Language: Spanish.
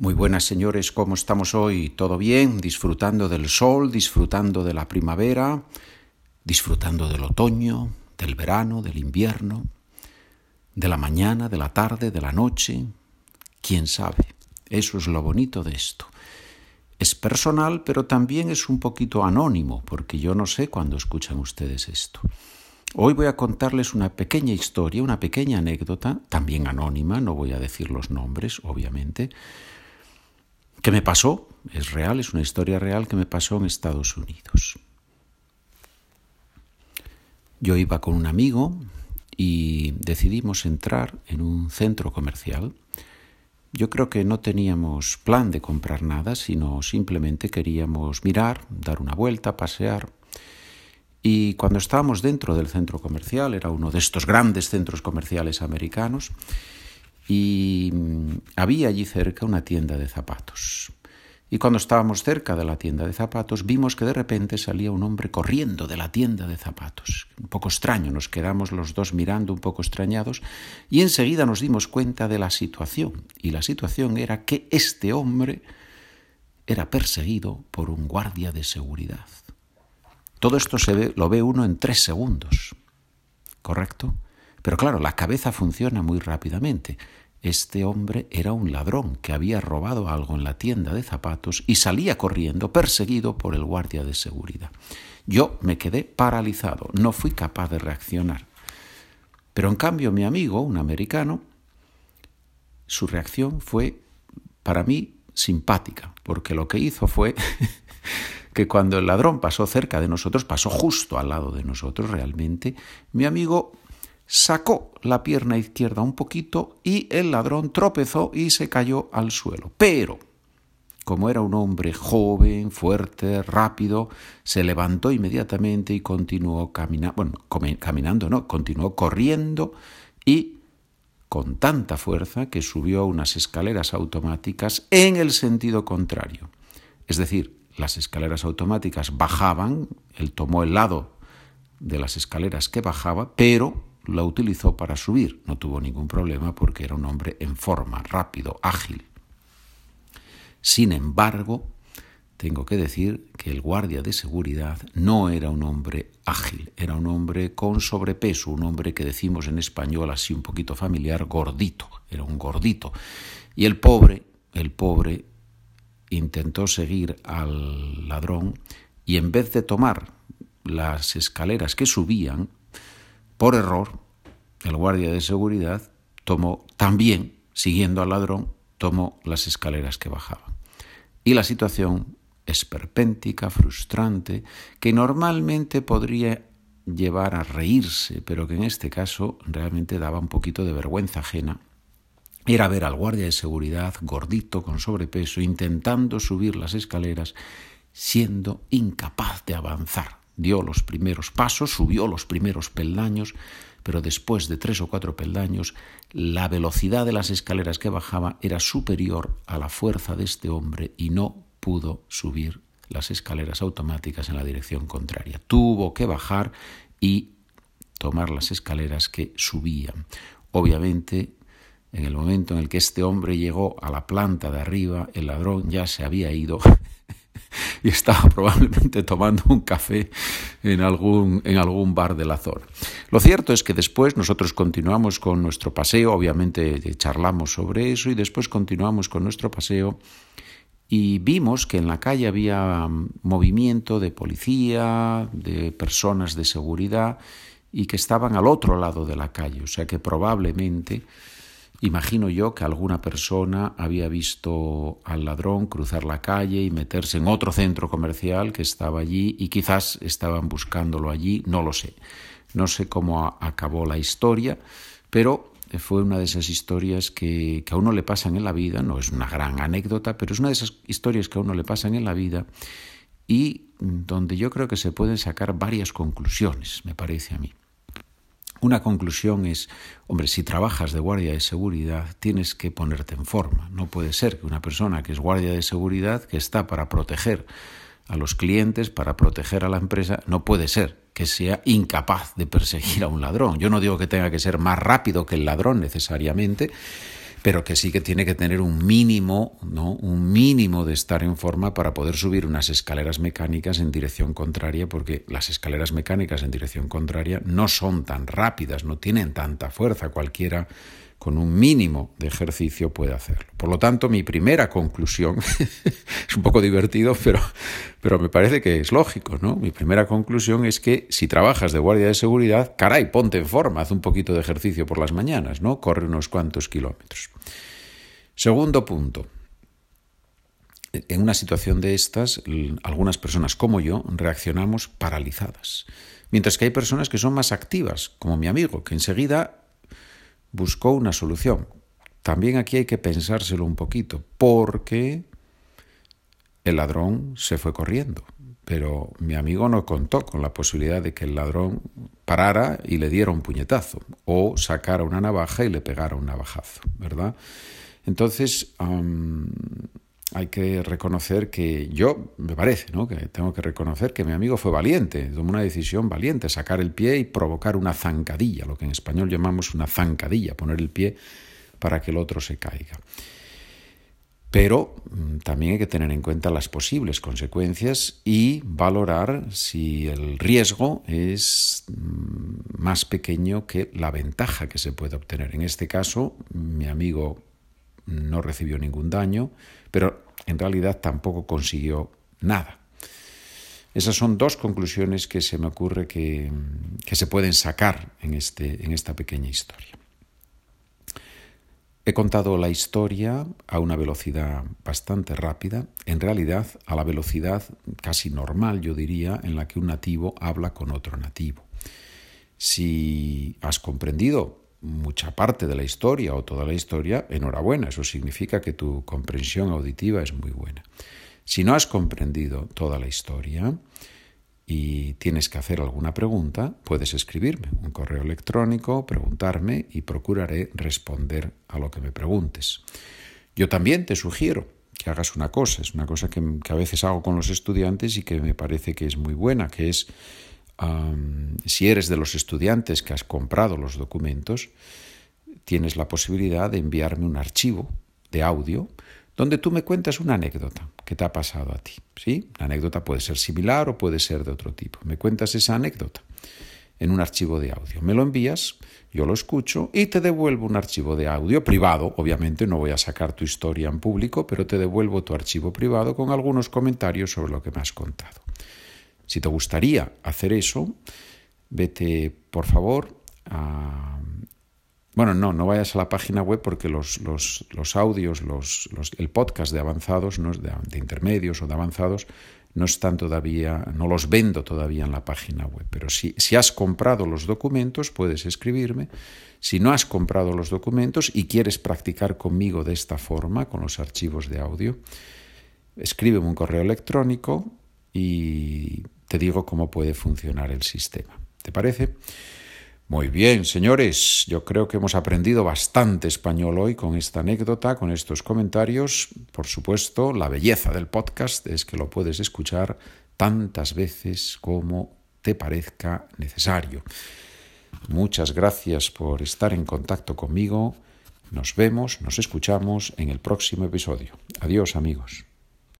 Muy buenas señores, ¿cómo estamos hoy? ¿Todo bien? Disfrutando del sol, disfrutando de la primavera, disfrutando del otoño, del verano, del invierno, de la mañana, de la tarde, de la noche. ¿Quién sabe? Eso es lo bonito de esto. Es personal, pero también es un poquito anónimo, porque yo no sé cuándo escuchan ustedes esto. Hoy voy a contarles una pequeña historia, una pequeña anécdota, también anónima, no voy a decir los nombres, obviamente, que me pasó, es real, es una historia real que me pasó en Estados Unidos. Yo iba con un amigo y decidimos entrar en un centro comercial. Yo creo que no teníamos plan de comprar nada, sino simplemente queríamos mirar, dar una vuelta, pasear. Y cuando estábamos dentro del centro comercial, era uno de estos grandes centros comerciales americanos, y mm, había allí cerca una tienda de zapatos. Y cuando estábamos cerca de la tienda de zapatos, vimos que de repente salía un hombre corriendo de la tienda de zapatos. Un poco extraño, nos quedamos los dos mirando un poco extrañados y enseguida nos dimos cuenta de la situación. Y la situación era que este hombre era perseguido por un guardia de seguridad. Todo esto se ve, lo ve uno en tres segundos, ¿correcto? Pero claro, la cabeza funciona muy rápidamente. Este hombre era un ladrón que había robado algo en la tienda de zapatos y salía corriendo perseguido por el guardia de seguridad. Yo me quedé paralizado, no fui capaz de reaccionar. Pero en cambio mi amigo, un americano, su reacción fue para mí simpática, porque lo que hizo fue que cuando el ladrón pasó cerca de nosotros, pasó justo al lado de nosotros realmente, mi amigo sacó la pierna izquierda un poquito y el ladrón tropezó y se cayó al suelo. Pero, como era un hombre joven, fuerte, rápido, se levantó inmediatamente y continuó caminando, bueno, caminando no, continuó corriendo y con tanta fuerza que subió unas escaleras automáticas en el sentido contrario. Es decir, las escaleras automáticas bajaban, él tomó el lado de las escaleras que bajaba, pero la utilizó para subir. No tuvo ningún problema porque era un hombre en forma, rápido, ágil. Sin embargo, tengo que decir que el guardia de seguridad no era un hombre ágil, era un hombre con sobrepeso, un hombre que decimos en español así un poquito familiar, gordito, era un gordito. Y el pobre, el pobre intentó seguir al ladrón y en vez de tomar las escaleras que subían, por error, el guardia de seguridad tomó también, siguiendo al ladrón, tomó las escaleras que bajaban. Y la situación esperpéntica, frustrante, que normalmente podría llevar a reírse, pero que en este caso realmente daba un poquito de vergüenza ajena, era ver al guardia de seguridad gordito, con sobrepeso, intentando subir las escaleras, siendo incapaz de avanzar dio los primeros pasos, subió los primeros peldaños, pero después de tres o cuatro peldaños, la velocidad de las escaleras que bajaba era superior a la fuerza de este hombre y no pudo subir las escaleras automáticas en la dirección contraria. Tuvo que bajar y tomar las escaleras que subían. Obviamente, en el momento en el que este hombre llegó a la planta de arriba, el ladrón ya se había ido y estaba probablemente tomando un café en algún, en algún bar de la zona. Lo cierto es que después nosotros continuamos con nuestro paseo, obviamente charlamos sobre eso y después continuamos con nuestro paseo y vimos que en la calle había movimiento de policía, de personas de seguridad y que estaban al otro lado de la calle, o sea que probablemente Imagino yo que alguna persona había visto al ladrón cruzar la calle y meterse en otro centro comercial que estaba allí y quizás estaban buscándolo allí, no lo sé. No sé cómo acabó la historia, pero fue una de esas historias que, que, a uno le pasan en la vida, no es una gran anécdota, pero es una de esas historias que a uno le pasan en la vida y donde yo creo que se pueden sacar varias conclusiones, me parece a mí. Una conclusión es, hombre, si trabajas de guardia de seguridad, tienes que ponerte en forma. No puede ser que una persona que es guardia de seguridad, que está para proteger a los clientes, para proteger a la empresa, no puede ser que sea incapaz de perseguir a un ladrón. Yo no digo que tenga que ser más rápido que el ladrón necesariamente, pero que sí que tiene que tener un mínimo, ¿no? Un mínimo de estar en forma para poder subir unas escaleras mecánicas en dirección contraria, porque las escaleras mecánicas en dirección contraria no son tan rápidas, no tienen tanta fuerza. Cualquiera con un mínimo de ejercicio puede hacerlo. Por lo tanto, mi primera conclusión, es un poco divertido, pero, pero me parece que es lógico, ¿no? Mi primera conclusión es que si trabajas de guardia de seguridad, caray, ponte en forma, haz un poquito de ejercicio por las mañanas, ¿no? Corre unos cuantos kilómetros. Segundo punto. En una situación de estas, algunas personas como yo reaccionamos paralizadas, mientras que hay personas que son más activas, como mi amigo, que enseguida buscó una solución. También aquí hay que pensárselo un poquito, porque el ladrón se fue corriendo, pero mi amigo no contó con la posibilidad de que el ladrón parara y le diera un puñetazo, o sacara una navaja y le pegara un navajazo, ¿verdad? Entonces, hay que reconocer que yo, me parece, ¿no? que tengo que reconocer que mi amigo fue valiente, tomó una decisión valiente, sacar el pie y provocar una zancadilla, lo que en español llamamos una zancadilla, poner el pie para que el otro se caiga. Pero mm, también hay que tener en cuenta las posibles consecuencias y valorar si el riesgo es mm, más pequeño que la ventaja que se puede obtener. En este caso, mi amigo no recibió ningún daño, pero en realidad tampoco consiguió nada. Esas son dos conclusiones que se me ocurre que, se pueden sacar en, este, en esta pequeña historia. He contado la historia a una velocidad bastante rápida, en realidad a la velocidad casi normal, yo diría, en la que un nativo habla con otro nativo. Si has comprendido mucha parte de la historia o toda la historia, enhorabuena, eso significa que tu comprensión auditiva es muy buena. Si no has comprendido toda la historia y tienes que hacer alguna pregunta, puedes escribirme un correo electrónico, preguntarme y procuraré responder a lo que me preguntes. Yo también te sugiero que hagas una cosa, es una cosa que, a veces hago con los estudiantes y que me parece que es muy buena, que es si eres de los estudiantes que has comprado los documentos, tienes la posibilidad de enviarme un archivo de audio donde tú me cuentas una anécdota que te ha pasado a ti. ¿sí? La anécdota puede ser similar o puede ser de otro tipo. Me cuentas esa anécdota en un archivo de audio. Me lo envías, yo lo escucho y te devuelvo un archivo de audio privado. Obviamente no voy a sacar tu historia en público, pero te devuelvo tu archivo privado con algunos comentarios sobre lo que me has contado. Si te gustaría hacer eso, vete, por favor. Bueno, no, no vayas a la página web porque los, los, los audios, los, el podcast de avanzados, ¿no? de, de intermedios o de avanzados, no están todavía, no los vendo todavía en la página web. Pero si, si, has comprado los documentos, puedes escribirme. Si no has comprado los documentos y quieres practicar conmigo de esta forma, con los archivos de audio, escríbeme un correo electrónico y te digo cómo puede funcionar el sistema. ¿Te parece? Muy bien, señores, yo creo que hemos aprendido bastante español hoy con esta anécdota, con estos comentarios. Por supuesto, la belleza del podcast es que lo puedes escuchar tantas veces como te parezca necesario. Muchas gracias por estar en contacto conmigo. Nos vemos, nos escuchamos en el próximo episodio. Adiós amigos.